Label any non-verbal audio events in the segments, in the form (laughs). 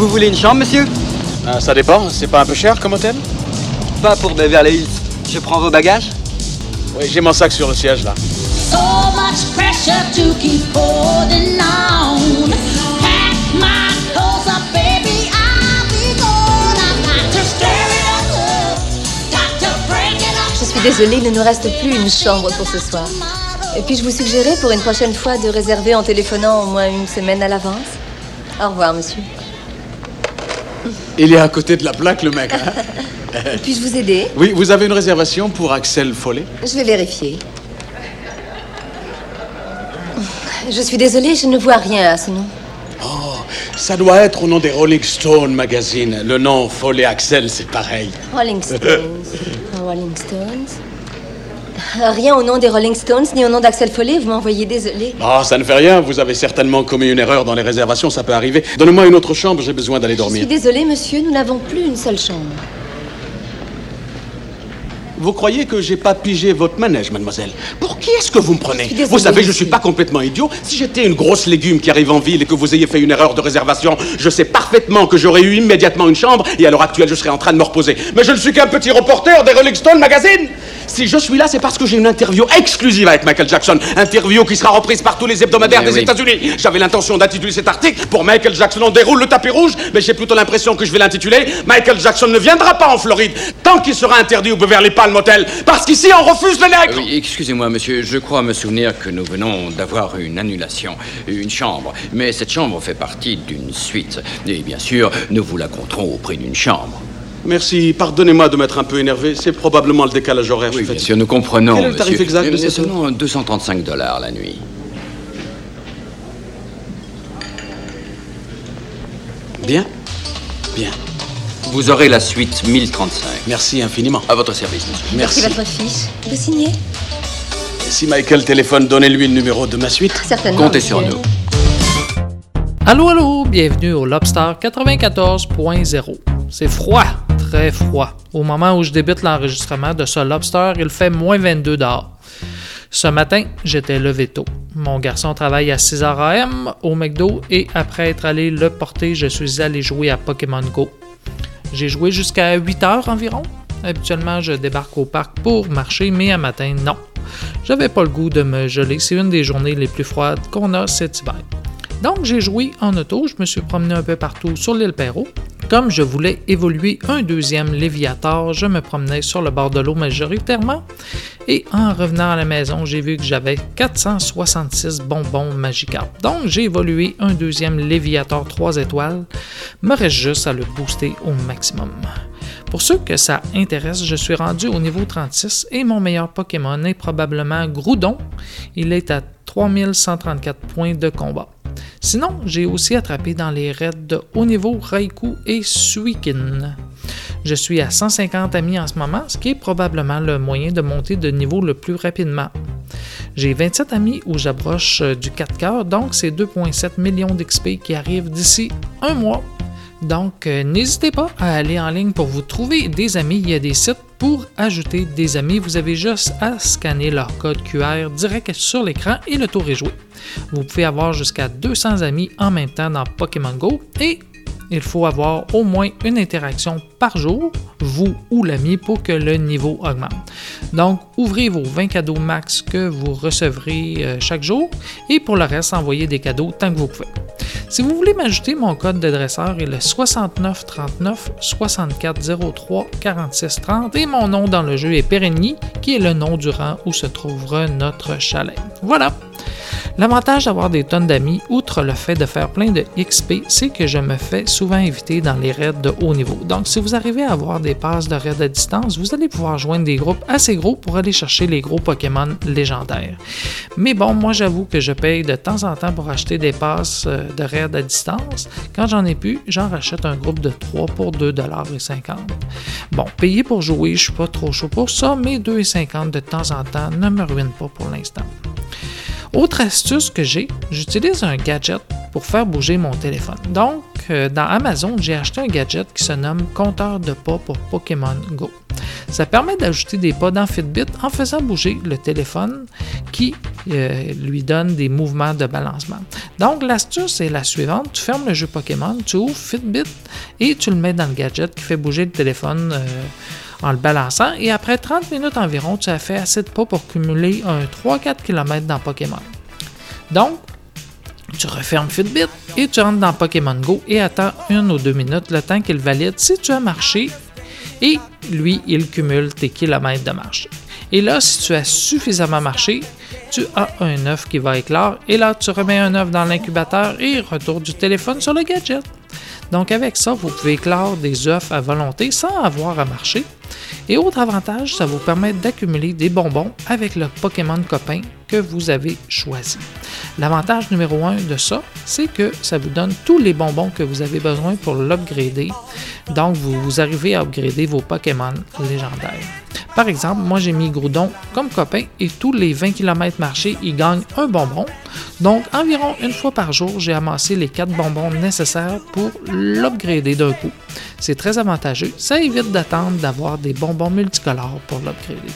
Vous voulez une chambre, monsieur Ah, ça dépend, c'est pas un peu cher comme hôtel Pas pour Beverly Hills. Je prends vos bagages Oui, j'ai mon sac sur le siège là. So much pressure to keep holding on. Pack my clothes up, baby. I'll be gone. I've got to stir it up. Got to break it up. Je suis désolée, il ne nous reste plus une chambre pour ce soir. Et puis je vous suggérais pour une prochaine fois de réserver en téléphonant au moins une semaine à l'avance. Au revoir, monsieur. Il est à côté de la plaque, le mec. hein Puis-je vous aider oui, vous avez une réservation pour Axel Follet Je vais vérifier. Je suis désolée, je ne vois rien à ce nom. Oh, ça doit être au nom des Rolling Stone Magazine. Le nom Follet Axel, c'est pareil. Rolling Stones. Rolling Stones. Rien au nom des Rolling Stones ni au nom d'Axel Follet, vous m'envoyez désolée. Oh, ça ne fait rien, vous avez certainement commis une erreur dans les réservations, ça peut arriver. Donnez-moi une autre chambre, j'ai besoin d'aller Je suis dormir. désolée, monsieur, nous n'avons plus une seule chambre. Vous croyez que j'ai pas pigé votre manège, mademoiselle? Pour qui est-ce que vous me prenez? Désolée, Vous savez, je suis pas complètement idiot. Si j'étais une grosse légume qui arrive en ville et que vous ayez fait une erreur de réservation, je sais parfaitement que j'aurais eu immédiatement une chambre et à l'heure actuelle, je serais en train de me reposer. Mais je ne suis qu'un petit reporter des Rolling Stone Magazine Si je suis là, c'est parce que j'ai une interview exclusive avec Michael Jackson. Interview qui sera reprise par tous les hebdomadaires des États-Unis. J'avais l'intention d'intituler cet article pour Michael Jackson on déroule le tapis rouge, mais j'ai plutôt l'impression que je vais l'intituler Michael Jackson ne viendra pas en Floride tant qu'il sera interdit au Beverly Palm Hotel. Parce qu'ici, on refuse le nègre Oui, excusez-moi, monsieur, je crois me souvenir que nous venons d'avoir une annulation, une chambre. Mais cette chambre fait partie d'une suite. Et bien sûr, nous vous la compterons au prix d'une chambre. Merci, pardonnez-moi de m'être un peu énervé, c'est probablement le décalage horaire. je Oui, suis bien fatigué. sûr, nous comprenons, Quel est le tarif monsieur. exact de cette- seulement 235 dollars la nuit. Bien Bien. Vous aurez la suite 1035. Merci infiniment. À votre service, monsieur. Merci. C'est votre fiche. Vous signez? Si Michael téléphone, donnez-lui le numéro de ma suite. Certainement. Comptez sur monsieur. nous. Allô, allô, bienvenue au Lobster 94.0. C'est froid, très froid. Au moment où je débute l'enregistrement de ce Lobster, il fait moins 22 dehors. Ce matin, j'étais levé tôt. Mon garçon travaille à 6h AM au McDo et après être allé le porter, je suis allé jouer à Pokémon Go. J'ai joué jusqu'à 8 heures environ. Habituellement, je débarque au parc pour marcher, mais un matin, non. J'avais pas le goût de me geler. C'est une des journées les plus froides qu'on a cet hiver. Donc, j'ai joué en auto, je me suis promené un peu partout sur l'île Perrault. Comme je voulais évoluer un deuxième Léviator, je me promenais sur le bord de l'eau majoritairement. Et en revenant à la maison, j'ai vu que j'avais 466 bonbons Magikarp. Donc, j'ai évolué un deuxième Léviator 3 étoiles. Me reste juste à le booster au maximum. Pour ceux que ça intéresse, je suis rendu au niveau 36 et mon meilleur Pokémon est probablement Groudon. Il est à 3134 points de combat. Sinon, j'ai aussi attrapé dans les raids de haut niveau Raikou et Suikin. Je suis à 150 amis en ce moment, ce qui est probablement le moyen de monter de niveau le plus rapidement. J'ai 27 amis où j'approche euh, du 4 cœurs, donc c'est 2,7 millions d'XP qui arrivent d'ici un mois. Donc, euh, n'hésitez pas à aller en ligne pour vous trouver des amis. Il y a des sites pour ajouter des amis. Vous avez juste à scanner leur code QR direct sur l'écran et le tour est joué. Vous pouvez avoir jusqu'à 200 amis en même temps dans Pokémon Go et il faut avoir au moins une interaction par jour, vous ou l'ami, pour que le niveau augmente. Donc, ouvrez vos 20 cadeaux max que vous recevrez euh, chaque jour et pour le reste, envoyez des cadeaux tant que vous pouvez. Si vous voulez m'ajouter, mon code de dresseur est le 69 39 64 03 46 30 et mon nom dans le jeu est Périgny, qui est le nom du rang où se trouvera notre chalet. Voilà. L'avantage d'avoir des tonnes d'amis, outre le fait de faire plein de XP, c'est que je me fais souvent inviter dans les raids de haut niveau. Donc, si vous arrivez à avoir des passes de raids à distance, vous allez pouvoir joindre des groupes assez gros pour aller chercher les gros Pokémon légendaires. Mais bon, moi j'avoue que je paye de temps en temps pour acheter des passes euh, de raids à distance. Quand j'en ai plus, j'en rachète un groupe de 3 pour 2,50$. Bon, payer pour jouer, je suis pas trop chaud pour ça, mais 2,50$ de temps en temps ne me ruine pas pour l'instant. Autre astuce que j'ai, j'utilise un gadget pour faire bouger mon téléphone. Donc, euh, dans Amazon, j'ai acheté un gadget qui se nomme compteur de pas pour Pokémon Go. Ça permet d'ajouter des pas dans Fitbit en faisant bouger le téléphone qui euh, lui donne des mouvements de balancement. Donc, l'astuce est la suivante. Tu fermes le jeu Pokémon, tu ouvres Fitbit et tu le mets dans le gadget qui fait bouger le téléphone. euh, en le balançant et après 30 minutes environ, tu as fait assez de pas pour cumuler un 3-4 km dans Pokémon. Donc, tu refermes Fitbit et tu rentres dans Pokémon Go et attends une ou deux minutes le temps qu'il valide si tu as marché et lui, il cumule tes kilomètres de marche. Et là, si tu as suffisamment marché, tu as un œuf qui va éclore et là, tu remets un œuf dans l'incubateur et retour du téléphone sur le gadget. Donc avec ça, vous pouvez éclore des œufs à volonté sans avoir à marcher. Et autre avantage, ça vous permet d'accumuler des bonbons avec le Pokémon copain que vous avez choisi. L'avantage numéro un de ça, c'est que ça vous donne tous les bonbons que vous avez besoin pour l'upgrader. Donc vous, arrivez à upgrader vos Pokémon légendaires. Par exemple, moi j'ai mis Groudon comme copain et tous les 20 km marchés, il gagne un bonbon. Donc environ une fois par jour, j'ai amassé les 4 bonbons nécessaires pour l'upgrader d'un coup. C'est très avantageux, ça évite d'attendre d'avoir des bonbons multicolores pour l'upgrader.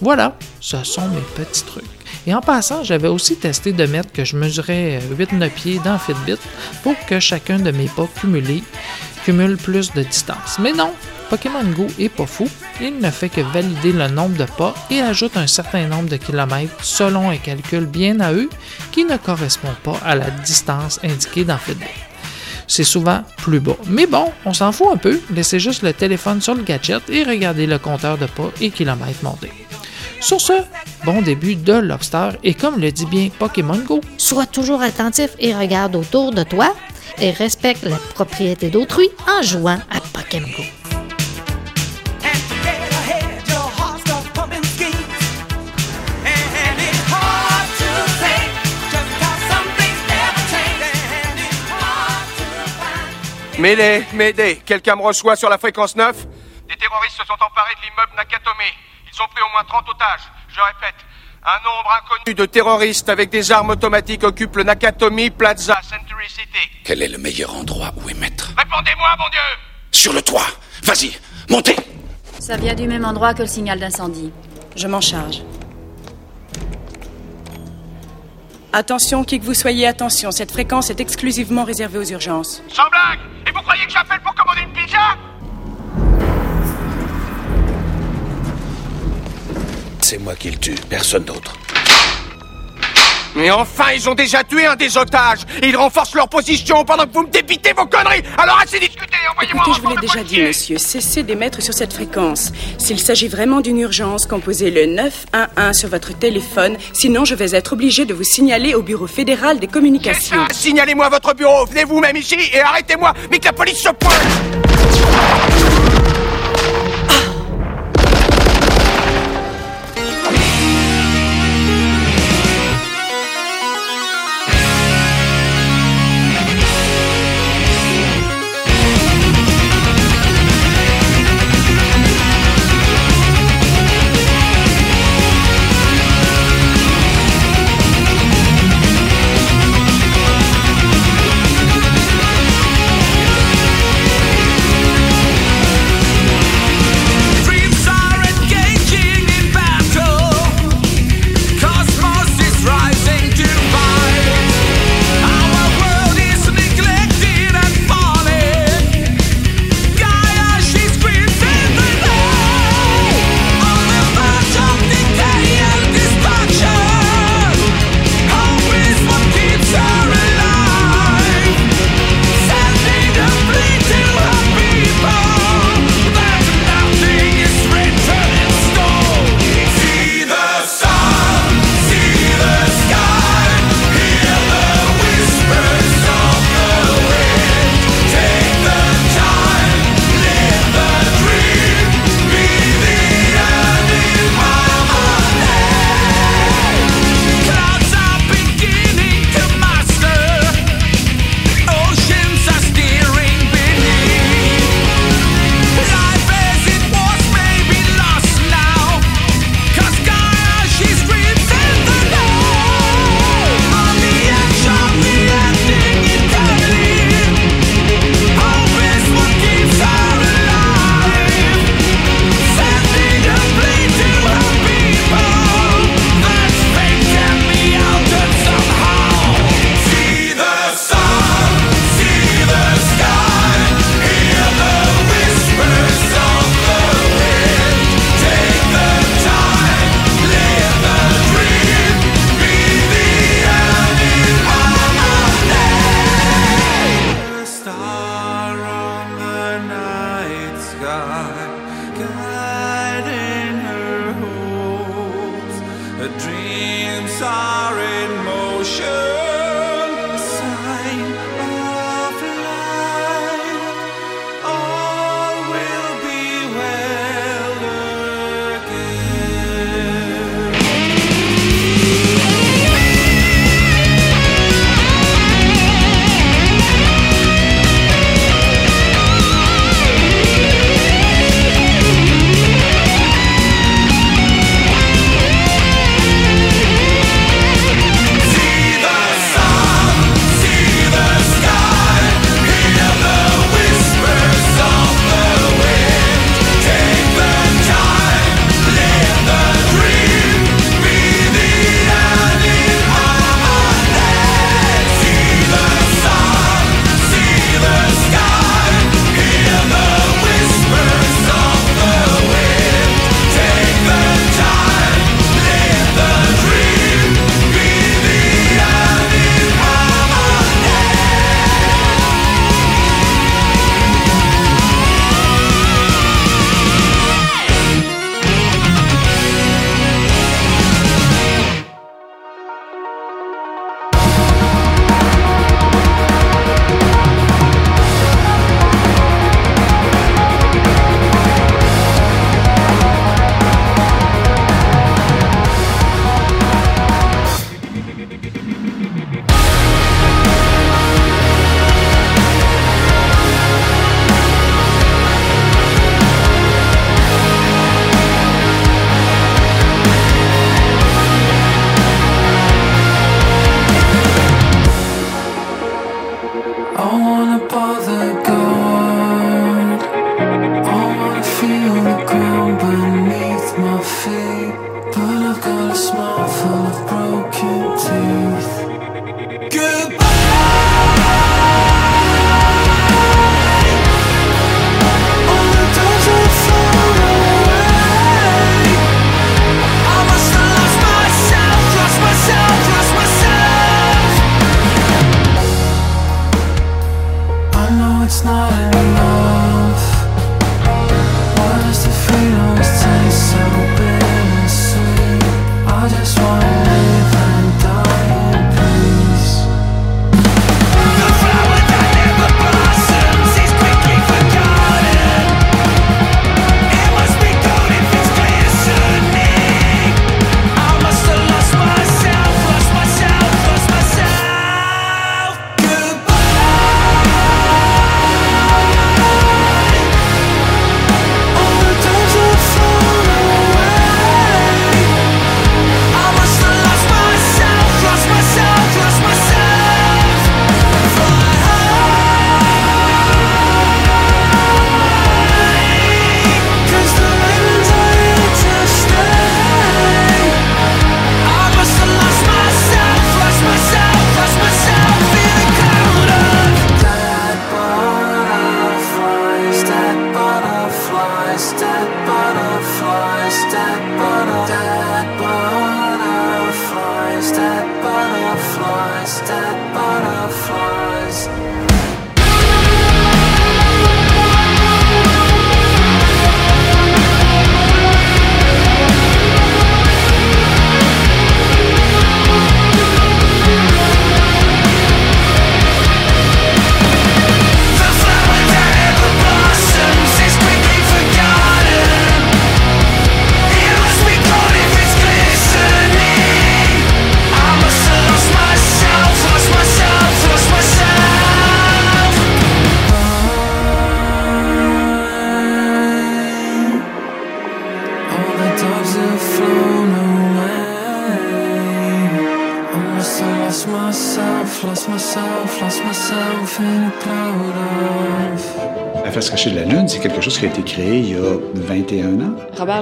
Voilà, ce sont mes petits trucs. Et en passant, j'avais aussi testé de mettre que je mesurais 8-9 pieds dans Fitbit pour que chacun de mes pas cumulés cumule plus de distance. Mais non, Pokémon Go est pas fou, il ne fait que valider le nombre de pas et ajoute un certain nombre de kilomètres selon un calcul bien à eux qui ne correspond pas à la distance indiquée dans Fitbit. C'est souvent plus bas. Mais bon, on s'en fout un peu, laissez juste le téléphone sur le gadget et regardez le compteur de pas et kilomètres monter. Sur ce, bon début de Lobster et comme le dit bien Pokémon Go, Sois toujours attentif et regarde autour de toi et respecte la propriété d'autrui en jouant à Pokémon Go. Mêlée, Médée, quelqu'un me reçoit sur la fréquence 9 Des terroristes se sont emparés de l'immeuble Nakatome. Ils ont pris au moins 30 otages. Je répète, un nombre inconnu de terroristes avec des armes automatiques occupent le Nakatomi Plaza, Century City. Quel est le meilleur endroit où émettre Répondez-moi, mon Dieu Sur le toit Vas-y, montez Ça vient du même endroit que le signal d'incendie. Je m'en charge. Attention, qui que vous soyez, attention, cette fréquence est exclusivement réservée aux urgences. Sans blague Et vous croyez que j'appelle pour commander une pizza? C'est moi qui le tue, personne d'autre. Mais enfin, ils ont déjà tué un des otages. Ils renforcent leur position pendant que vous me débitez vos conneries. Alors assez discuté, envoyez-moi Écoutez, un je vous l'ai déjà dit, monsieur, cessez d'émettre sur cette fréquence. S'il s'agit vraiment d'une urgence, composez le 911 sur votre téléphone, sinon je vais être obligé de vous signaler au Bureau fédéral des communications. Signalez-moi votre bureau, venez vous-même ici et arrêtez-moi, mais que la police se pointe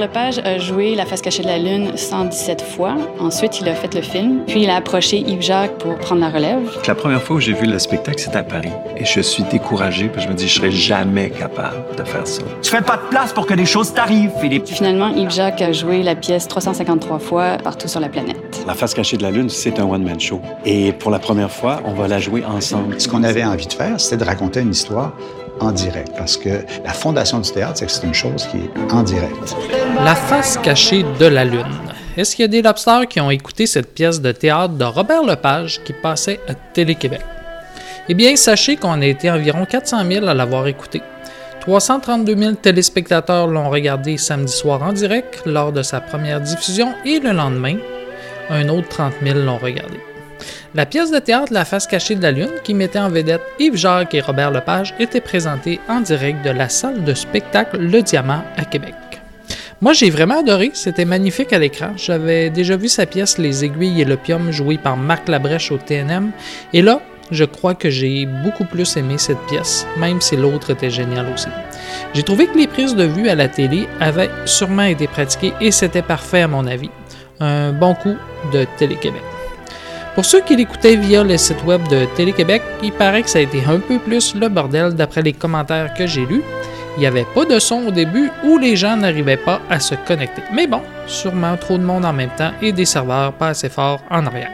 Lepage a joué La face cachée de la lune 117 fois. Ensuite, il a fait le film. Puis, il a approché Yves Jacques pour prendre la relève. La première fois où j'ai vu le spectacle, c'était à Paris. Et je suis découragé parce que je me dis, je serais jamais capable de faire ça. Tu fais pas de place pour que les choses t'arrivent, Philippe. Finalement, Yves Jacques a joué la pièce 353 fois partout sur la planète. La face cachée de la lune, c'est un one-man show. Et pour la première fois, on va la jouer ensemble. Ce qu'on avait envie de faire, c'était de raconter une histoire en direct. Parce que la fondation du théâtre, c'est une chose qui est en direct. La face cachée de la Lune. Est-ce qu'il y a des lobsters qui ont écouté cette pièce de théâtre de Robert Lepage qui passait à Télé-Québec? Eh bien, sachez qu'on a été environ 400 000 à l'avoir écouté. 332 000 téléspectateurs l'ont regardé samedi soir en direct lors de sa première diffusion et le lendemain, un autre 30 000 l'ont regardé. La pièce de théâtre La face cachée de la Lune, qui mettait en vedette Yves Jacques et Robert Lepage, était présentée en direct de la salle de spectacle Le Diamant à Québec. Moi, j'ai vraiment adoré, c'était magnifique à l'écran. J'avais déjà vu sa pièce Les Aiguilles et l'Opium jouée par Marc Labrèche au TNM, et là, je crois que j'ai beaucoup plus aimé cette pièce, même si l'autre était géniale aussi. J'ai trouvé que les prises de vue à la télé avaient sûrement été pratiquées et c'était parfait à mon avis. Un bon coup de Télé-Québec. Pour ceux qui l'écoutaient via le site web de Télé-Québec, il paraît que ça a été un peu plus le bordel d'après les commentaires que j'ai lus. Il n'y avait pas de son au début où les gens n'arrivaient pas à se connecter. Mais bon, sûrement trop de monde en même temps et des serveurs pas assez forts en arrière.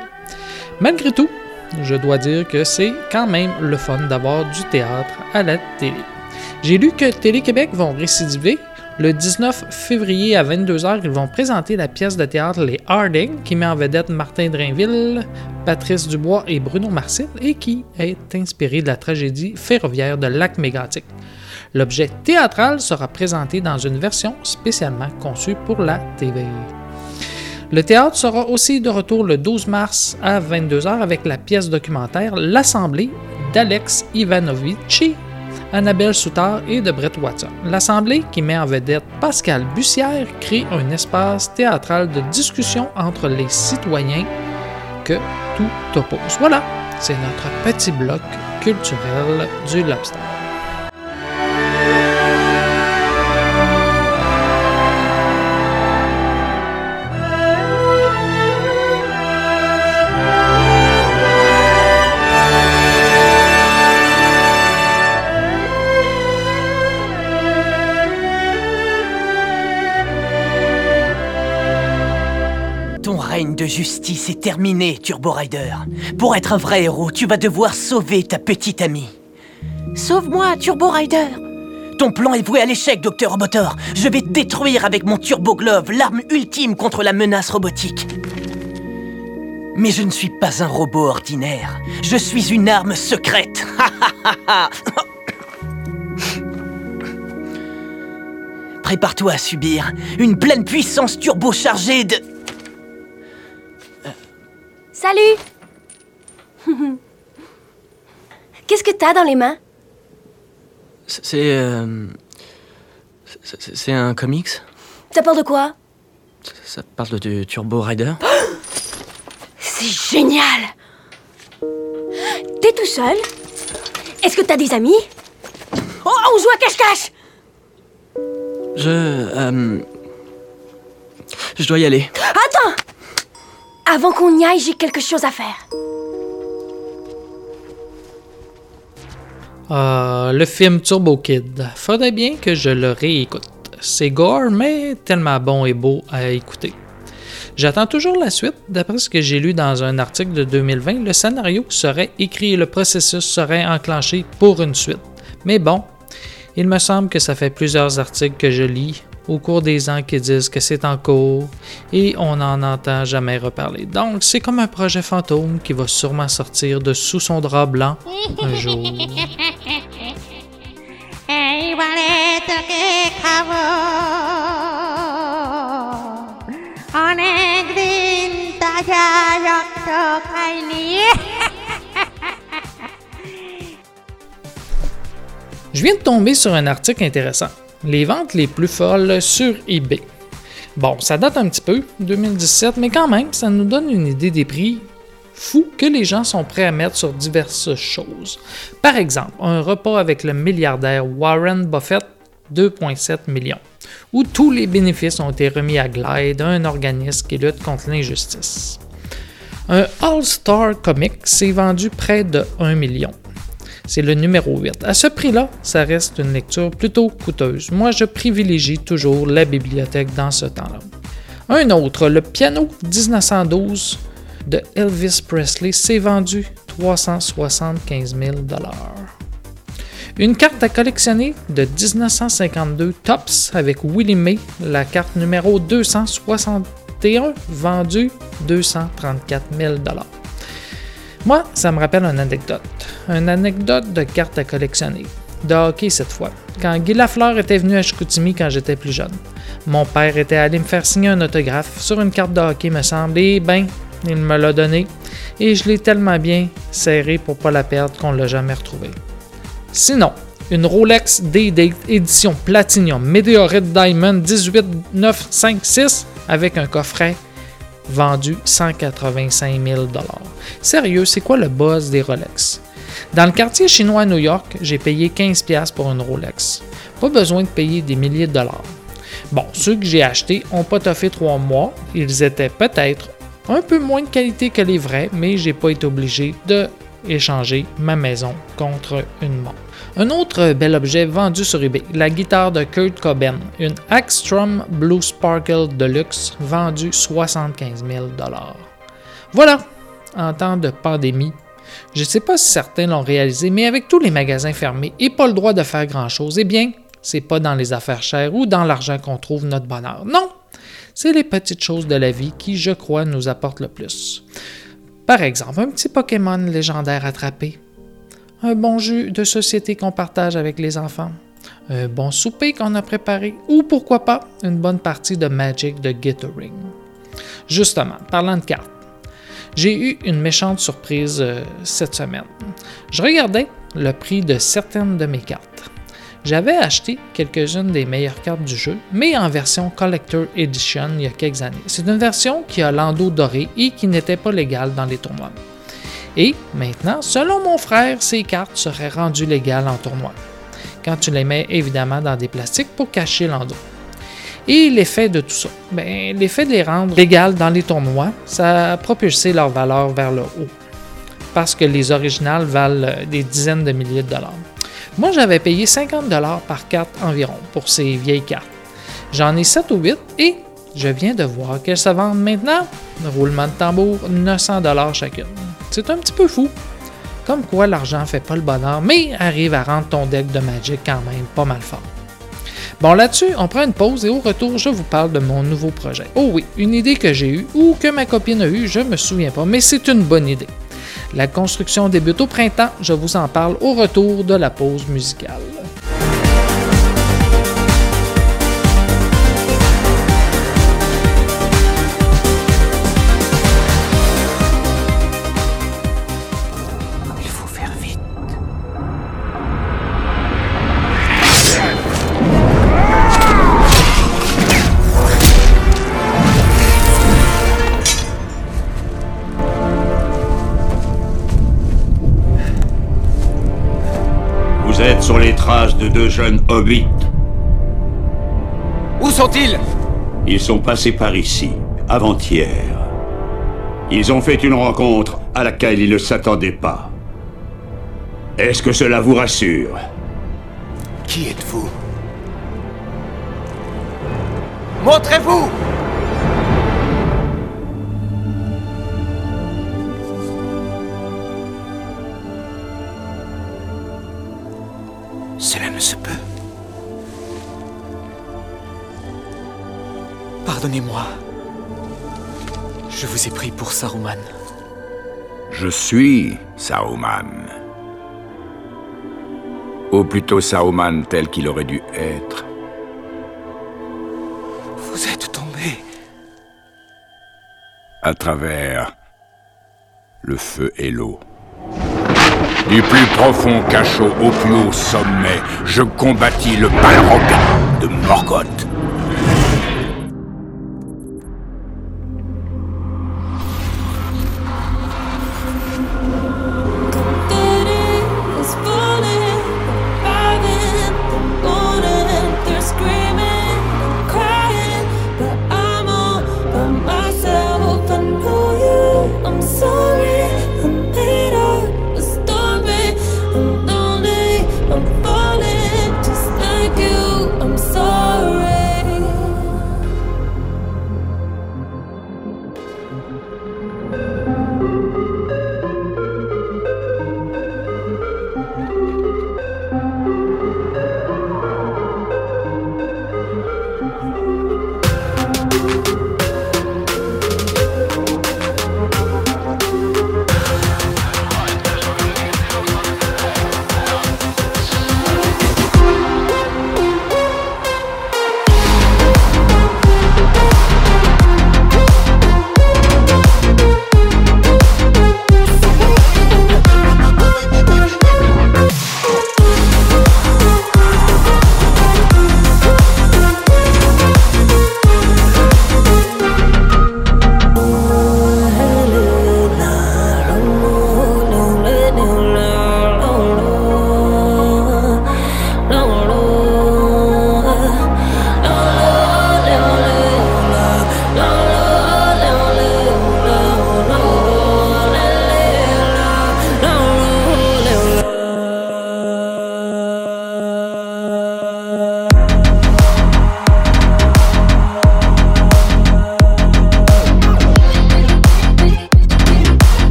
Malgré tout, je dois dire que c'est quand même le fun d'avoir du théâtre à la télé. J'ai lu que Télé-Québec vont récidiver. Le 19 février à 22h, ils vont présenter la pièce de théâtre Les Harding, qui met en vedette Martin Drainville, Patrice Dubois et Bruno Marcel, et qui est inspirée de la tragédie ferroviaire de Lac Mégantic. L'objet théâtral sera présenté dans une version spécialement conçue pour la TV. Le théâtre sera aussi de retour le 12 mars à 22h avec la pièce documentaire L'Assemblée d'Alex Ivanovici, Annabelle Soutard et de Brett Watson. L'Assemblée, qui met en vedette Pascal Bussière, crée un espace théâtral de discussion entre les citoyens que tout oppose. Voilà, c'est notre petit bloc culturel du lobster. Justice est terminé, Turbo Rider. Pour être un vrai héros, tu vas devoir sauver ta petite amie. Sauve-moi, Turbo Rider Ton plan est voué à l'échec, Docteur Robotor. Je vais détruire avec mon Turbo Glove l'arme ultime contre la menace robotique. Mais je ne suis pas un robot ordinaire. Je suis une arme secrète. (laughs) Prépare-toi à subir une pleine puissance turbochargée de... Salut. (laughs) Qu'est-ce que t'as dans les mains? C'est... euh, c'est- un comics? Ça parle de quoi? Ça parle de Turbo Rider. (gasps) C'est génial. T'es tout seul? Est-ce que t'as des amis? Oh, on joue à cache-cache. Je... euh, je dois y aller. Attends Avant qu'on y aille, j'ai quelque chose à faire. Ah, le film Turbo Kid. Faudrait bien que je le réécoute. C'est gore, mais tellement bon et beau à écouter. J'attends toujours la suite. D'après ce que j'ai lu dans un article de 2020, le scénario serait écrit et le processus serait enclenché pour une suite. Mais bon, il me semble que ça fait plusieurs articles que je lis au cours des ans qui disent que c'est en cours et on n'en entend jamais reparler. Donc, c'est comme un projet fantôme qui va sûrement sortir de sous son drap blanc un (laughs) jour. Je viens de tomber sur un article intéressant. Les ventes les plus folles sur eBay. Bon, ça date un petit peu, 2017, mais quand même, ça nous donne une idée des prix fous que les gens sont prêts à mettre sur diverses choses. Par exemple, un repas avec le milliardaire Warren Buffett, 2,7 millions, où tous les bénéfices ont été remis à Glide, un organisme qui lutte contre l'injustice. Un All-Star Comic s'est vendu près de 1 million. C'est le numéro 8. À ce prix-là, ça reste une lecture plutôt coûteuse. Moi, je privilégie toujours la bibliothèque dans ce temps-là. Un autre, le piano 1912 de Elvis Presley, s'est vendu 375 000 Une carte à collectionner de 1952 Tops avec Willie May, la carte numéro 260 T1 vendu 234 000 Moi, ça me rappelle une anecdote. Une anecdote de cartes à collectionner. De hockey cette fois. Quand Guy Lafleur était venu à Chicoutimi quand j'étais plus jeune. Mon père était allé me faire signer un autographe sur une carte de hockey, me semble, et ben, il me l'a donné. Et je l'ai tellement bien serré pour pas la perdre qu'on l'a jamais retrouvée. Sinon, une Rolex D-Date édition Platinum Meteorite Diamond 18956 avec un coffret vendu 185 000 Sérieux, c'est quoi le buzz des Rolex? Dans le quartier chinois à New York, j'ai payé 15$ pour une Rolex. Pas besoin de payer des milliers de dollars. Bon, ceux que j'ai achetés n'ont pas toffé trois mois. Ils étaient peut-être un peu moins de qualité que les vrais, mais j'ai pas été obligé de échanger ma maison contre une montre. Un autre bel objet vendu sur eBay, la guitare de Kurt Cobain, une Axstrom Blue Sparkle Deluxe vendue 75 000 Voilà, en temps de pandémie, je ne sais pas si certains l'ont réalisé, mais avec tous les magasins fermés et pas le droit de faire grand-chose, eh bien, c'est pas dans les affaires chères ou dans l'argent qu'on trouve notre bonheur. Non, c'est les petites choses de la vie qui, je crois, nous apportent le plus. Par exemple, un petit Pokémon légendaire attrapé, un bon jeu de société qu'on partage avec les enfants, un bon souper qu'on a préparé, ou pourquoi pas une bonne partie de Magic de Gathering. Justement, parlant de cartes, j'ai eu une méchante surprise euh, cette semaine. Je regardais le prix de certaines de mes cartes. J'avais acheté quelques-unes des meilleures cartes du jeu, mais en version Collector Edition il y a quelques années. C'est une version qui a l'endos doré et qui n'était pas légale dans les tournois. Et maintenant, selon mon frère, ces cartes seraient rendues légales en tournoi, quand tu les mets évidemment dans des plastiques pour cacher l'endos. Et l'effet de tout ça, ben, l'effet de les rendre légales dans les tournois, ça a propulsé leur valeur vers le haut, parce que les originales valent euh, des dizaines de milliers de dollars. Moi, j'avais payé 50 dollars par carte environ pour ces vieilles cartes. J'en ai 7 ou 8 et je viens de voir qu'elles se vendent maintenant, roulement de tambour, 900 dollars chacune. C'est un petit peu fou. Comme quoi l'argent fait pas le bonheur, mais arrive à rendre ton deck de Magic quand même pas mal fort. Bon, là-dessus, on prend une pause et au retour, je vous parle de mon nouveau projet. Oh oui, une idée que j'ai eue ou que ma copine a eue, je me souviens pas, mais c'est une bonne idée. La construction débute au printemps, je vous en parle au retour de la pause musicale. Êtes sur les traces de deux jeunes hobbits. Où sont-ils? Ils sont passés par ici, avant-hier. Ils ont fait une rencontre à laquelle ils ne s'attendaient pas. Est-ce que cela vous rassure? Qui êtes-vous? Montrez-vous Cela ne se peut. Pardonnez-moi. Je vous ai pris pour Saruman. Je suis Saruman. Ou plutôt Saruman tel qu'il aurait dû être. Vous êtes tombé. À travers le feu et l'eau. Du plus profond cachot au plus haut sommet, je combattis le Balrog de Morgoth.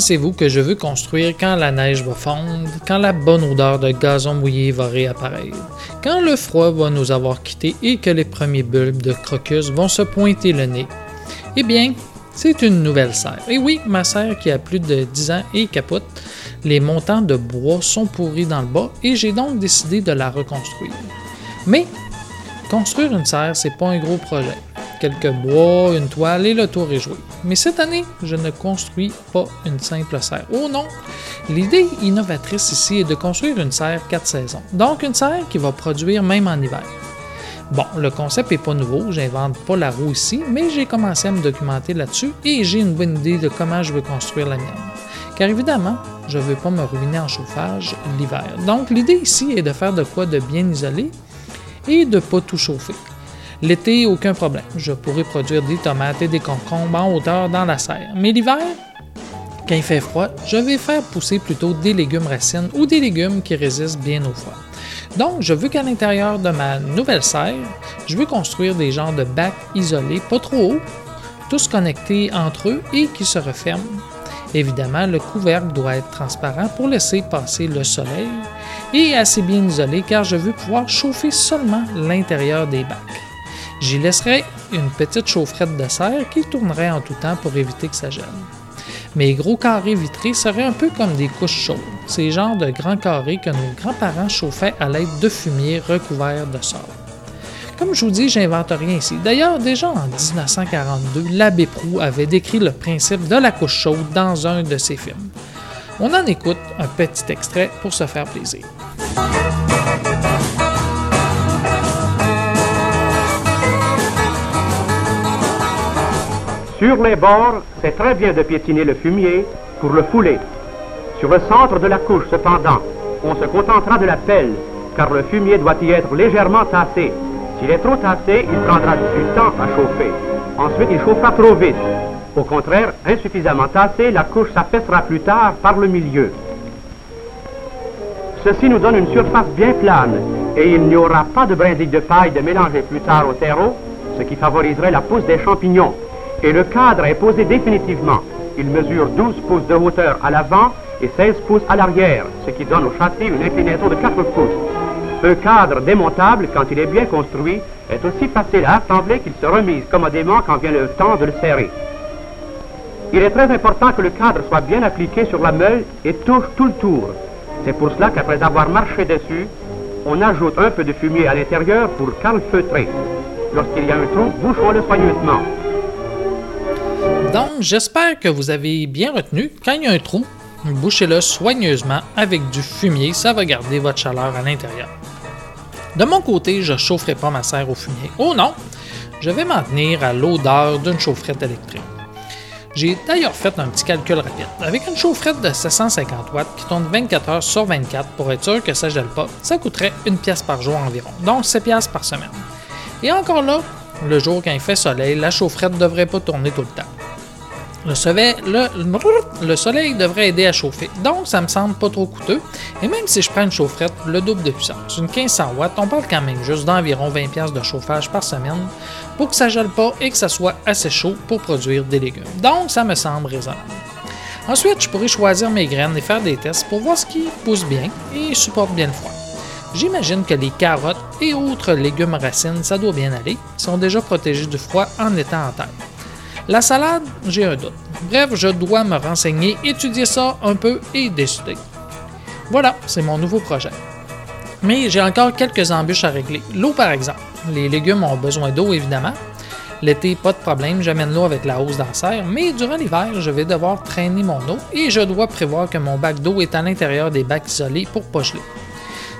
Pensez-vous que je veux construire quand la neige va fondre, quand la bonne odeur de gazon mouillé va réapparaître, quand le froid va nous avoir quittés et que les premiers bulbes de crocus vont se pointer le nez? Eh bien, c'est une nouvelle serre. Et oui, ma serre qui a plus de 10 ans et capote, les montants de bois sont pourris dans le bas et j'ai donc décidé de la reconstruire. Mais construire une serre, c'est pas un gros projet. Quelques bois, une toile et le tour est joué. Mais cette année, je ne construis pas une simple serre. Oh non! L'idée innovatrice ici est de construire une serre 4 saisons. Donc une serre qui va produire même en hiver. Bon, le concept n'est pas nouveau, j'invente pas la roue ici, mais j'ai commencé à me documenter là-dessus et j'ai une bonne idée de comment je veux construire la mienne. Car évidemment, je ne veux pas me ruiner en chauffage l'hiver. Donc l'idée ici est de faire de quoi de bien isolé et de pas tout chauffer. L'été, aucun problème. Je pourrais produire des tomates et des concombres en hauteur dans la serre. Mais l'hiver, Quand il fait froid, je vais faire pousser plutôt des légumes racines ou des légumes qui résistent bien au froid. Donc, je veux qu'à l'intérieur de ma nouvelle serre, je veux construire des genres de bacs isolés, pas trop hauts, tous connectés entre eux et qui se referment. Évidemment, le couvercle doit être transparent pour laisser passer le soleil et assez bien isolé car je veux pouvoir chauffer seulement l'intérieur des bacs. J'y laisserai une petite chaufferette de serre qui tournerait en tout temps pour éviter que ça gèle. Mes gros carrés vitrés seraient un peu comme des couches chaudes, ces genres de grands carrés que nos grands-parents chauffaient à l'aide de fumier recouvert de sable. Comme je vous dis, j'invente rien ici. D'ailleurs, déjà en 1942, l'abbé Proux avait décrit le principe de la couche chaude dans un de ses films. On en écoute un petit extrait pour se faire plaisir. Sur les bords, c'est très bien de piétiner le fumier pour le fouler. Sur le centre de la couche, cependant, on se contentera de la pelle, car le fumier doit y être légèrement tassé. S'il est trop tassé, il prendra du temps à chauffer. Ensuite, il chauffera trop vite. Au contraire, insuffisamment tassé, la couche s'affaissera plus tard par le milieu. Ceci nous donne une surface bien plane et il n'y aura pas de brindilles de paille de mélanger plus tard au terreau, ce qui favoriserait la pousse des champignons. Et le cadre est posé définitivement. Il mesure 12 pouces de hauteur à l'avant et 16 pouces à l'arrière, ce qui donne au châssis une inclinaison de 4 pouces. Un cadre démontable, quand il est bien construit, est aussi facile à assembler qu'il se remise commodément quand vient le temps de le serrer. Il est très important que le cadre soit bien appliqué sur la meule et touche tout le tour. C'est pour cela qu'après avoir marché dessus, on ajoute un peu de fumier à l'intérieur pour calfeutrer. Lorsqu'il y a un trou, bouchons-le soigneusement. Donc, j'espère que vous avez bien retenu. Quand il y a un trou, bouchez-le soigneusement avec du fumier, ça va garder votre chaleur à l'intérieur. De mon côté, je ne chaufferai pas ma serre au fumier. Oh non! Je vais m'en tenir à l'odeur d'une chaufferette électrique. J'ai d'ailleurs fait un petit calcul rapide. Avec une chaufferette de 750 watts qui tourne 24 heures sur 24 pour être sûr que ça ne gèle pas, ça coûterait une pièce par jour environ, donc 7 pièces par semaine. Et encore là, le jour quand il fait soleil, la chaufferette ne devrait pas tourner tout le temps. Le soleil, le, le soleil devrait aider à chauffer, donc ça me semble pas trop coûteux. Et même si je prends une chaufferette le double de puissance, une 1500 watts, on parle quand même juste d'environ 20 pièces de chauffage par semaine pour que ça gèle pas et que ça soit assez chaud pour produire des légumes. Donc ça me semble raisonnable. Ensuite, je pourrais choisir mes graines et faire des tests pour voir ce qui pousse bien et supporte bien le froid. J'imagine que les carottes et autres légumes racines, ça doit bien aller, sont déjà protégés du froid en étant en terre. La salade, j'ai un doute. Bref, je dois me renseigner, étudier ça un peu et décider. Voilà, c'est mon nouveau projet. Mais j'ai encore quelques embûches à régler. L'eau, par exemple. Les légumes ont besoin d'eau, évidemment. L'été, pas de problème, j'amène l'eau avec la hausse dans la serre, mais durant l'hiver, je vais devoir traîner mon eau et je dois prévoir que mon bac d'eau est à l'intérieur des bacs isolés pour pas geler.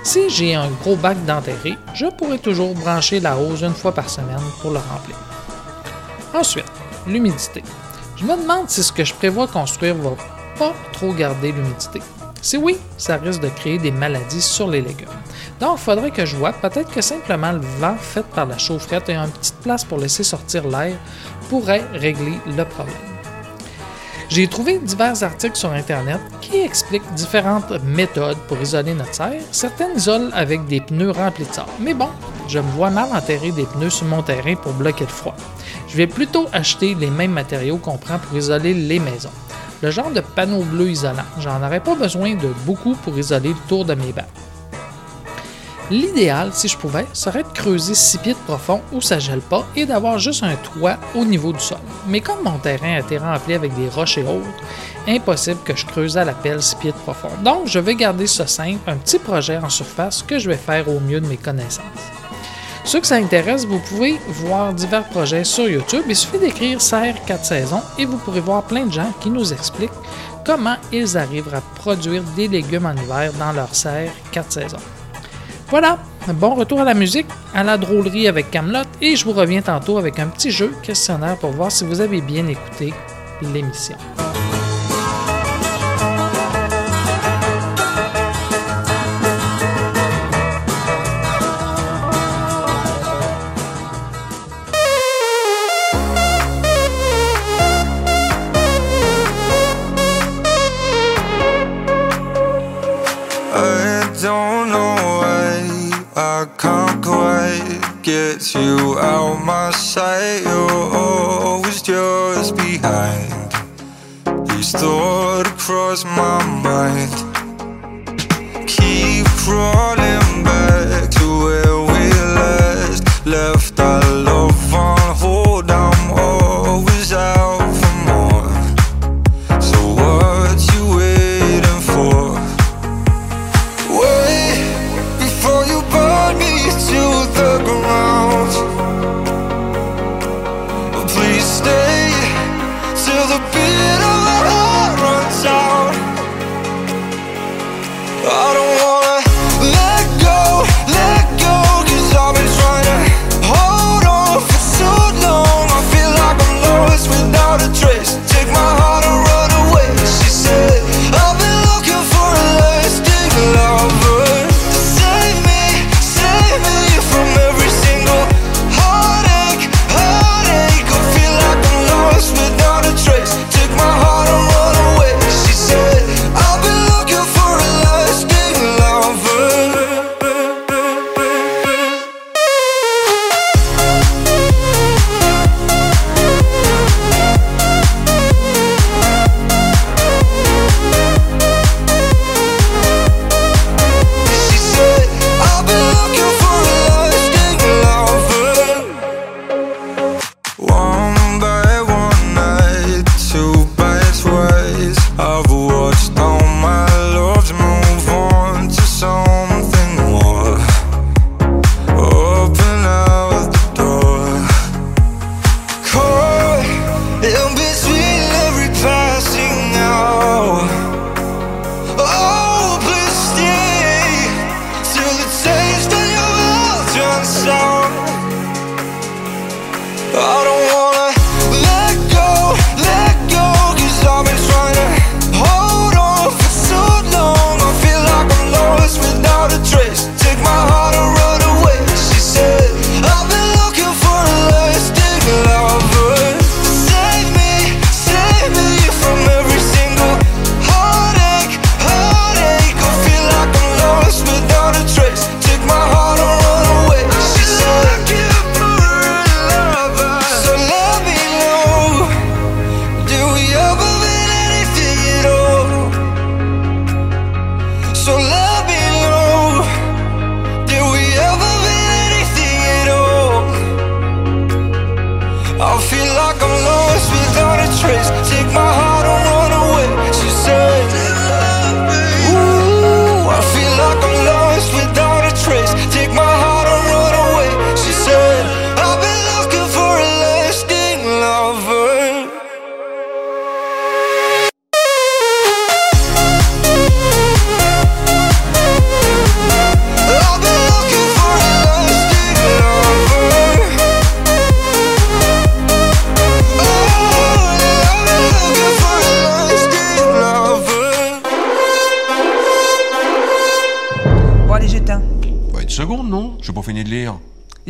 Si j'ai un gros bac d'enterré, je pourrais toujours brancher la hose une fois par semaine pour le remplir. Ensuite, l'humidité. Je me demande si ce que je prévois construire va pas trop garder l'humidité. Si oui, ça risque de créer des maladies sur les légumes. Donc, il faudrait que je vois, peut-être que simplement le vent fait par la chaufferette et une petite place pour laisser sortir l'air pourrait régler le problème. J'ai trouvé divers articles sur Internet qui expliquent différentes méthodes pour isoler notre serre. Certaines isolent avec des pneus remplis de sable. Mais bon, je me vois mal enterrer des pneus sur mon terrain pour bloquer le froid. Je vais plutôt acheter les mêmes matériaux qu'on prend pour isoler les maisons. Le genre de panneau bleu isolant. J'en aurais pas besoin de beaucoup pour isoler le tour de mes bacs. L'idéal, si je pouvais, serait de creuser 6 pieds de profond où ça gèle pas et d'avoir juste un toit au niveau du sol. Mais comme mon terrain a été rempli avec des roches et autres, impossible que je creuse à la pelle 6 pieds de profond. Donc, je vais garder ça simple, un petit projet en surface que je vais faire au mieux de mes connaissances. Ceux que ça intéresse, vous pouvez voir divers projets sur YouTube. Il suffit d'écrire Serre 4 saisons et vous pourrez voir plein de gens qui nous expliquent comment ils arrivent à produire des légumes en hiver dans leur serre 4 saisons. Voilà, bon retour à la musique, à la drôlerie avec Camelot et je vous reviens tantôt avec un petit jeu questionnaire pour voir si vous avez bien écouté l'émission. You out my sight. You're always just behind. Each thought across my mind.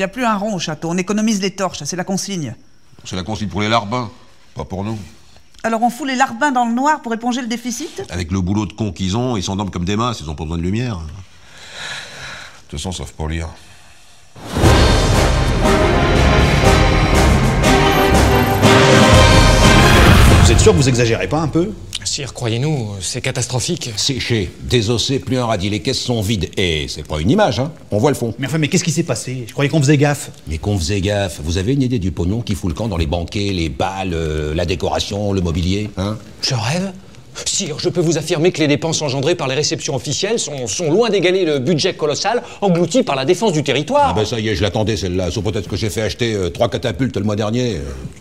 N'y a plus un rond au château, on économise les torches, c'est la consigne. C'est la consigne pour les larbins, pas pour nous. Alors on fout les larbins dans le noir pour éponger le déficit? Avec le boulot de con qu'ils ont, ils s'endorment comme des masses, ils ont pas besoin de lumière. De toute façon, sauf pour lire. Vous êtes sûr que vous exagérez pas un peu? Sire, croyez-nous, c'est catastrophique. Séché, désossé, plus un radis, les caisses sont vides. Et c'est pas une image, hein. On voit le fond. Mais enfin, mais qu'est-ce qui s'est passé? Je croyais qu'on faisait gaffe. Mais qu'on faisait gaffe. Vous avez une idée du pognon qui fout le camp dans les banquets, les balles, euh, la décoration, le mobilier, hein? Je rêve Sire, je peux vous affirmer que les dépenses engendrées par les réceptions officielles sont, sont loin d'égaler le budget colossal englouti par la défense du territoire. Ah ben ça y est, je l'attendais celle-là. Sauf peut-être que j'ai fait acheter euh, trois catapultes le mois dernier. euh.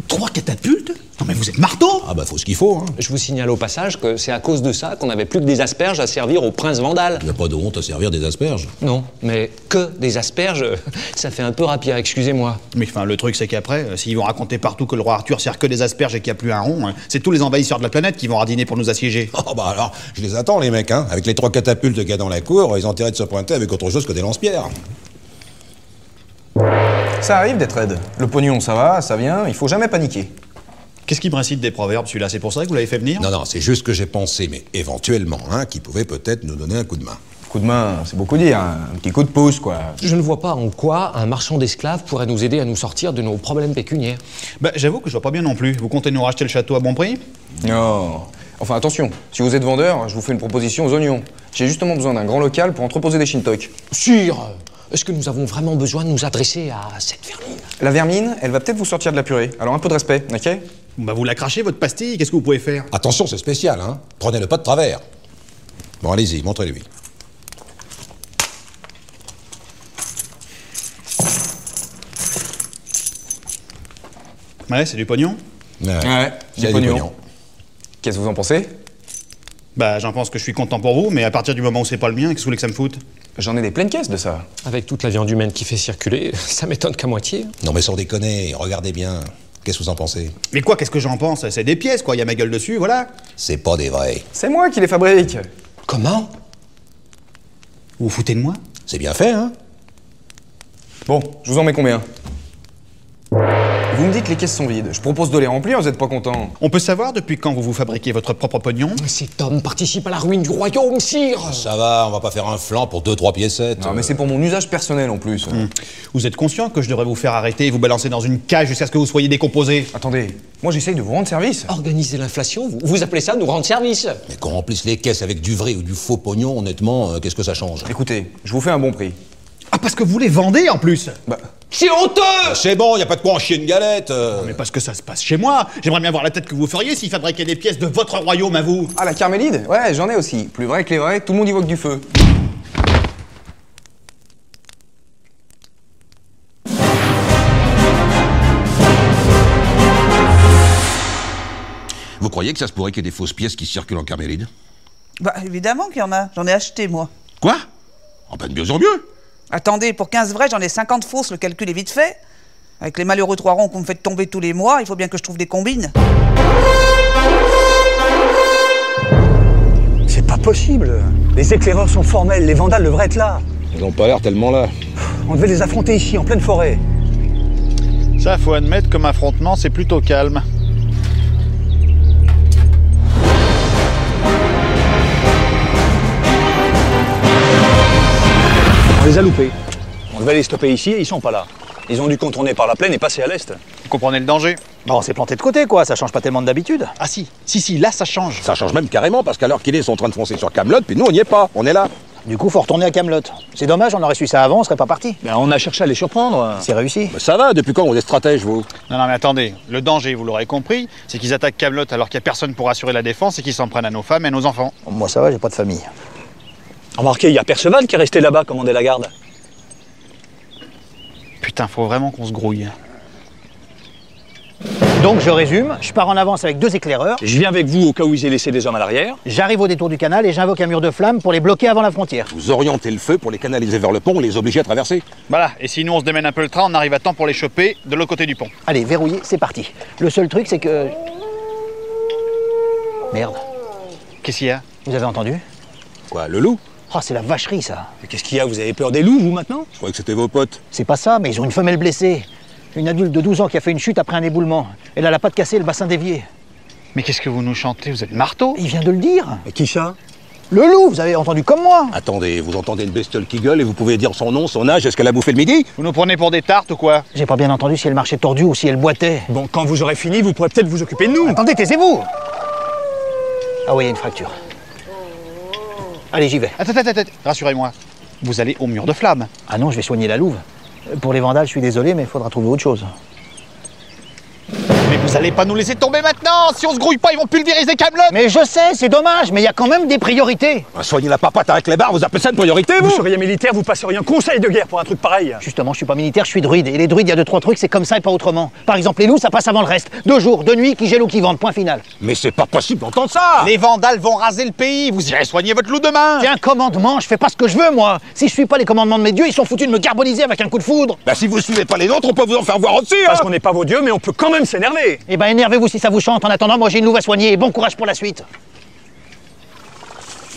Trois catapultes? Non mais vous êtes marteau Ah bah faut ce qu'il faut, hein. Je vous signale au passage que c'est à cause de ça qu'on n'avait plus que des asperges à servir au prince Vandal. Il n'y a pas de honte à servir des asperges. Non, mais que des asperges, (laughs) ça fait un peu rapière, excusez-moi. Mais enfin, le truc, c'est qu'après, euh, s'ils vont raconter partout que le roi Arthur sert que des asperges et qu'il n'y a plus un rond, hein, c'est tous les envahisseurs de la planète qui vont radiner pour nous (laughs) Oh bah alors, je les attends les mecs, hein. Avec les trois catapultes qu'il y a dans la cour, ils ont intérêt de se pointer avec autre chose que des lance-pierres. Ça arrive d'être raide. Le pognon, ça va, ça vient, il faut jamais paniquer. Qu'est-ce qui principe des proverbes, celui-là? C'est pour ça que vous l'avez fait venir? Non, non, c'est juste que j'ai pensé, mais éventuellement, hein, qui pouvait peut-être nous donner un coup de main. Coup de main, c'est beaucoup dire, hein. un petit coup de pouce, quoi. Je ne vois pas en quoi un marchand d'esclaves pourrait nous aider à nous sortir de nos problèmes pécuniaires. Bah, j'avoue que je vois pas bien non plus. Vous comptez nous racheter le château à bon prix? Non. Enfin, attention, si vous êtes vendeur, je vous fais une proposition aux oignons. J'ai justement besoin d'un grand local pour entreposer des shintok. Sire, est-ce que nous avons vraiment besoin de nous adresser à cette vermine? La vermine, elle va peut-être vous sortir de la purée. Alors un peu de respect, ok? Bah, vous la crachez, votre pastille, qu'est-ce que vous pouvez faire? Attention, c'est spécial, hein Prenez-le pas de travers. Bon, allez-y, montrez-lui. Ouais, c'est du pognon? Ouais, a du du pognon. pognon. Qu'est-ce que vous en pensez? Bah, j'en pense que je suis content pour vous, mais à partir du moment où c'est pas le mien, qu'est-ce que vous voulez que ça me foute? J'en ai des pleines caisses de ça. Avec toute la viande humaine qui fait circuler, (laughs) ça m'étonne qu'à moitié. Non mais sans déconner, regardez bien. Qu'est-ce que vous en pensez? Mais quoi, qu'est-ce que j'en pense? C'est des pièces, quoi, il y a ma gueule dessus, voilà. C'est pas des vrais. C'est moi qui les fabrique. Comment? Vous vous foutez de moi? C'est bien fait, hein? Bon, je vous en mets combien? Vous me dites que les caisses sont vides. Je propose de les remplir, vous êtes pas content On peut savoir depuis quand vous vous fabriquez votre propre pognon Cet homme participe à la ruine du royaume, sire Ça va, on va pas faire un flanc pour deux, trois piécettes. Non, mais c'est pour mon usage personnel en plus. Hmm. Vous êtes conscient que je devrais vous faire arrêter et vous balancer dans une cage jusqu'à ce que vous soyez décomposé Attendez, moi j'essaye de vous rendre service. Organiser l'inflation, vous, vous appelez ça nous rendre service Mais qu'on remplisse les caisses avec du vrai ou du faux pognon, honnêtement, euh, qu'est-ce que ça change? Écoutez, je vous fais un bon prix. Ah, parce que vous les vendez en plus Bah, C'est honteux C'est bon, y a pas de quoi en chier une galette. euh. Mais parce que ça se passe chez moi J'aimerais bien voir la tête que vous feriez s'il fabriquait des pièces de votre royaume à vous ah, la carmélide Ouais, j'en ai aussi. Plus vrai que les vrais, tout le monde y voit que du feu. Vous croyez que ça se pourrait qu'il y ait des fausses pièces qui circulent en carmélide? Bah, évidemment qu'il y en a. J'en ai acheté, moi. Quoi? En pas de mieux en mieux Attendez, pour 15 vrais, j'en ai 50 fausses, le calcul est vite fait. Avec les malheureux trois ronds qu'on me fait tomber tous les mois, il faut bien que je trouve des combines. C'est pas possible. Les éclaireurs sont formels, les vandales devraient être là. Ils ont pas l'air tellement là. On devait les affronter ici, en pleine forêt. Ça, faut admettre, comme affrontement, c'est plutôt calme. On les a loupés. On devait les stopper ici et ils sont pas là. Ils ont dû contourner par la plaine et passer à l'est. Vous comprenez le danger? Bon, on s'est planté de côté, quoi. Ça change pas tellement d'habitude. Ah si, si, si, là ça change. Ça change même carrément parce qu'à l'heure qu'il est, ils sont en train de foncer sur Camelot, puis nous on n'y est pas, on est là. Du coup, faut retourner à Camelot. C'est dommage, on aurait su ça avant, on serait pas parti. Ben, on a cherché à les surprendre. C'est réussi. Mais ça va, depuis quand vous êtes stratège, vous? Non, non, mais attendez, le danger, vous l'aurez compris, c'est qu'ils attaquent Camelot alors qu'il n'y a personne pour assurer la défense et qu'ils s'en prennent à nos femmes et à nos enfants. Moi, ça va, j'ai pas de famille. Remarquez, il y a Perceval qui est resté là-bas, commander la garde. Putain, faut vraiment qu'on se grouille. Donc, je résume, je pars en avance avec deux éclaireurs. Je viens avec vous au cas où ils aient laissé des hommes à l'arrière. J'arrive au détour du canal et j'invoque un mur de flammes pour les bloquer avant la frontière. Vous orientez le feu pour les canaliser vers le pont et les obliger à traverser. Voilà, et si nous on se démène un peu le train, on arrive à temps pour les choper de l'autre côté du pont. Allez, verrouillé, c'est parti. Le seul truc, c'est que. Merde. Qu'est-ce qu'il y a? Vous avez entendu? Quoi, le loup? Oh, c'est la vacherie, ça. Mais qu'est-ce qu'il y a Vous avez peur des loups, vous, maintenant? Je croyais que c'était vos potes. C'est pas ça, mais ils ont une femelle blessée. Une adulte de 12 ans qui a fait une chute après un éboulement. Elle a la patte cassée et le bassin dévié. Mais qu'est-ce que vous nous chantez? Vous êtes marteau? Il vient de le dire. Et qui ça? Le loup, vous avez entendu comme moi. Attendez, vous entendez une bestiole qui gueule et vous pouvez dire son nom, son âge, est-ce qu'elle a bouffé le midi? Vous nous prenez pour des tartes ou quoi? J'ai pas bien entendu si elle marchait tordue ou si elle boitait. Bon, quand vous aurez fini, vous pourrez peut-être vous occuper de nous. Attendez, taisez-vous Ah oui, il y a une fracture. Allez, j'y vais. Attends, attends, attends, rassurez-moi. Vous allez au mur de flamme. Ah non, je vais soigner la louve. Pour les vandales, je suis désolé, mais il faudra trouver autre chose. Mais vous allez pas nous laisser tomber maintenant Si on se grouille pas, ils vont pulvériser Camelot Mais je sais, c'est dommage, mais il y a quand même des priorités. Ah, Soignez la papate avec les barres, vous appelez ça une priorité, vous Vous seriez militaire, vous passeriez un conseil de guerre pour un truc pareil. Justement, je suis pas militaire, je suis druide. Et les druides, il y a deux, trois trucs, c'est comme ça et pas autrement. Par exemple, les loups, ça passe avant le reste. Deux jours, deux nuits, qui gèlent ou qui vendent, point final. Mais c'est pas possible d'entendre ça Les vandales vont raser le pays, vous irez soigner votre loup demain C'est un commandement, je fais pas ce que je veux, moi. Si je suis pas les commandements de mes dieux, ils sont foutus de me carboniser avec un coup de foudre. Bah si vous suivez pas les nôtres, on peut vous en faire voir aussi, hein Parce qu'on n'est pas vos dieux, mais on peut quand même s'énerver. Eh ben, énervez-vous si ça vous chante. En attendant, moi j'ai une louve à soigner et bon courage pour la suite.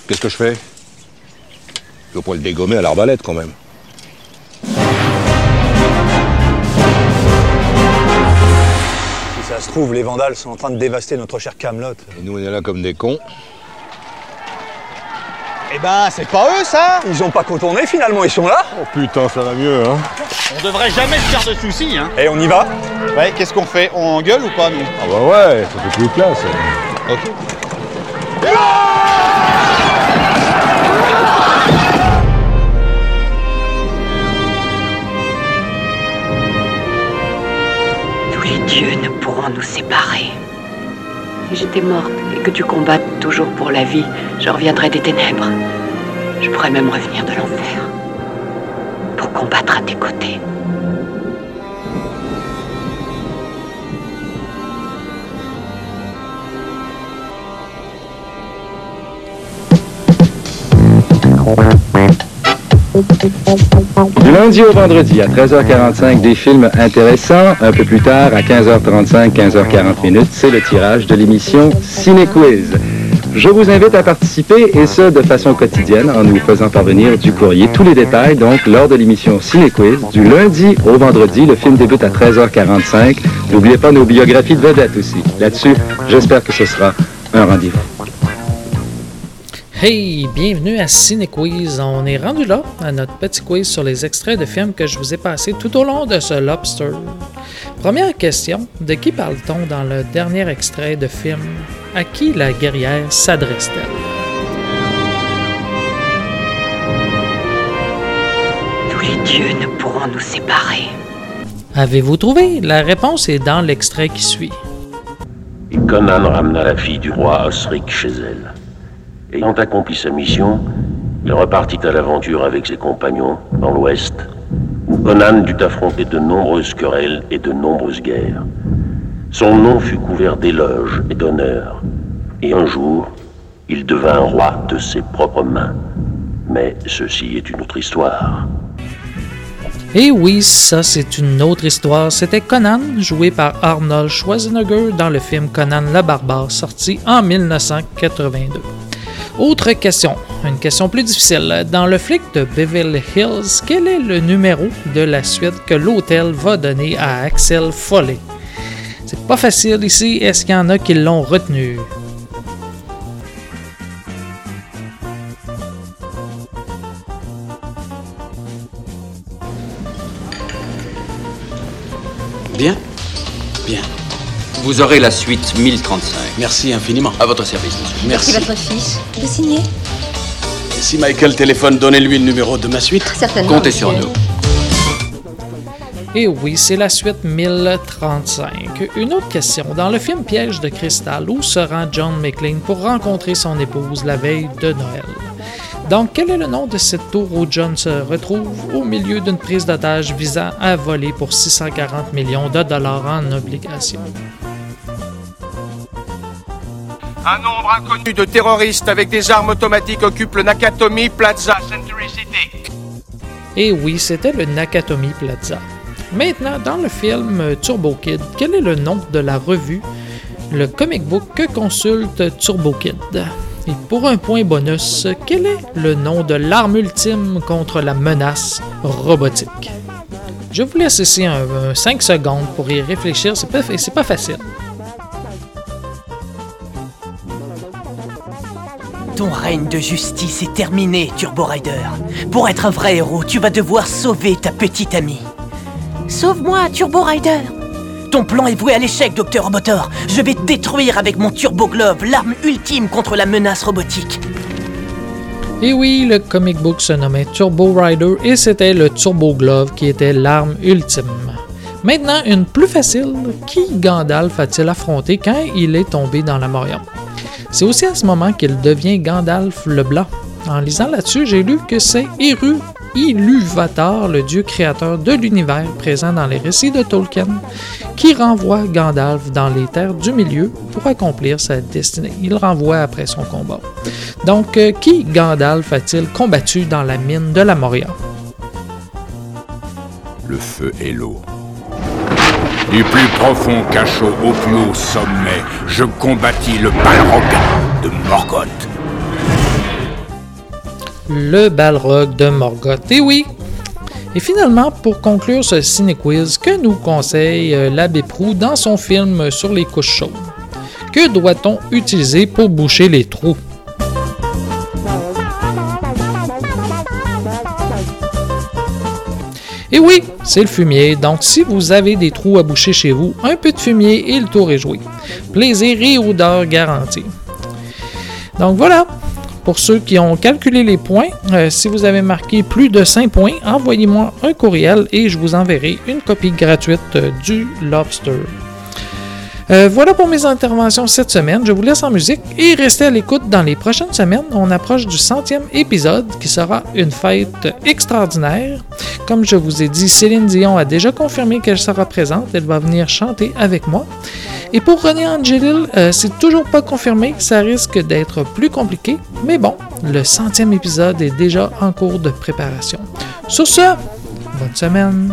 Qu'est-ce que je fais? Je pourrais le dégommer à l'arbalète quand même. Si ça se trouve, les vandales sont en train de dévaster notre cher Camelot. Et nous on est là comme des cons. Eh ben, c'est pas eux, ça Ils ont pas contourné, finalement, ils sont là Oh putain, ça va mieux, hein On devrait jamais se faire de soucis, hein Et on y va Ouais, qu'est-ce qu'on fait? On gueule ou pas, nous? Ah bah ouais, ça fait plus classe. Ok. Tous les dieux ne pourront nous séparer. Si j'étais morte et que tu combattes toujours pour la vie, je reviendrais des ténèbres. Je pourrais même revenir de l'enfer. Combattre à tes côtés. Du lundi au vendredi à 13h45, des films intéressants. Un peu plus tard, à 15h35, 15h40 minutes, c'est le tirage de l'émission Ciné Quiz. Je vous invite à participer et ce de façon quotidienne en nous faisant parvenir du courrier. Tous les détails donc lors de l'émission Ciné Quiz du lundi au vendredi. Le film débute à 13h45. N'oubliez pas nos biographies de vedettes aussi. Là-dessus, j'espère que ce sera un rendez-vous. Hey, bienvenue à Ciné Quiz. On est rendu là à notre petit quiz sur les extraits de films que je vous ai passés tout au long de ce Lobster. Première question, de qui parle-t-on dans le dernier extrait de film? À qui la guerrière s'adresse-t-elle Tous les dieux ne pourront nous séparer. Avez-vous trouvé? La réponse est dans l'extrait qui suit. Et Conan ramena la fille du roi Osric chez elle. Ayant accompli sa mission, il repartit à l'aventure avec ses compagnons dans l'ouest, où Conan dut affronter de nombreuses querelles et de nombreuses guerres. Son nom fut couvert d'éloges et d'honneurs, et un jour, il devint roi de ses propres mains. Mais ceci est une autre histoire. Et oui, ça c'est une autre histoire. C'était Conan, joué par Arnold Schwarzenegger dans le film Conan le Barbare, sorti en 1982. Autre question, une question plus difficile. Dans le flic de Beverly Hills, quel est le numéro de la suite que l'hôtel va donner à Axel Foley? C'est pas facile ici, est-ce qu'il y en a qui l'ont retenu? Bien Bien. Vous aurez la suite 1035. Merci infiniment. À votre service, monsieur. Merci. votre fils. Vous signez? Si Michael téléphone, donnez-lui le numéro de ma suite. Certainement. Comptez sur nous. Et oui, c'est la suite 1035. Une autre question. Dans le film Piège de cristal, où se rend John McClane pour rencontrer son épouse la veille de Noël? Donc, quel est le nom de cette tour où John se retrouve au milieu d'une prise d'otage visant à voler pour 640 millions de dollars en obligations? Un nombre inconnu de terroristes avec des armes automatiques occupe le Nakatomi Plaza, Century City. Et oui, c'était le Nakatomi Plaza. Maintenant, dans le film Turbo Kid, quel est le nom de la revue, le comic book que consulte Turbo Kid? Et pour un point bonus, quel est le nom de l'arme ultime contre la menace robotique? Je vous laisse ici 5 secondes pour y réfléchir, c'est pas, facile. Ton règne de justice est terminé, Turbo Rider. Pour être un vrai héros, tu vas devoir sauver ta petite amie. Sauve-moi, Turbo Rider Ton plan est voué à l'échec, Docteur Robotor. Je vais te détruire avec mon Turbo Glove, l'arme ultime contre la menace robotique. Et oui, le comic book se nommait Turbo Rider et c'était le Turbo Glove qui était l'arme ultime. Maintenant, une plus facile, qui Gandalf a-t-il affronté quand il est tombé dans la Moria? C'est aussi à ce moment qu'il devient Gandalf le Blanc. En lisant là-dessus, j'ai lu que c'est Eru Iluvatar, le dieu créateur de l'univers présent dans les récits de Tolkien, qui renvoie Gandalf dans les terres du milieu pour accomplir sa destinée. Il renvoie après son combat. Donc, euh, qui Gandalf a-t-il combattu dans la mine de la Moria? Le feu et l'eau. Du plus profond cachot au plus haut sommet, je combattis le Balrog de Morgoth le Balrog de Morgoth. Et oui! Et finalement, pour conclure ce cinéquiz, que nous conseille euh, l'abbé Prou dans son film sur les couches chaudes? Que doit-on utiliser pour boucher les trous? Et oui, c'est le fumier, donc si vous avez des trous à boucher chez vous, un peu de fumier et le tour est joué. Plaisir et odeur garantie. Donc voilà, pour ceux qui ont calculé les points, euh, si vous avez marqué plus de 5 points, envoyez-moi un courriel et je vous enverrai une copie gratuite euh, du Lobster. Euh, voilà pour mes interventions cette semaine. Je vous laisse en musique et restez à l'écoute dans les prochaines semaines. On approche du centième épisode qui sera une fête extraordinaire. Comme je vous ai dit, Céline Dion a déjà confirmé qu'elle sera présente. Elle va venir chanter avec moi. Et pour René Angelil, euh, c'est toujours pas confirmé. Ça risque d'être plus compliqué. Mais bon, le centième épisode est déjà en cours de préparation. Sur ce, bonne semaine.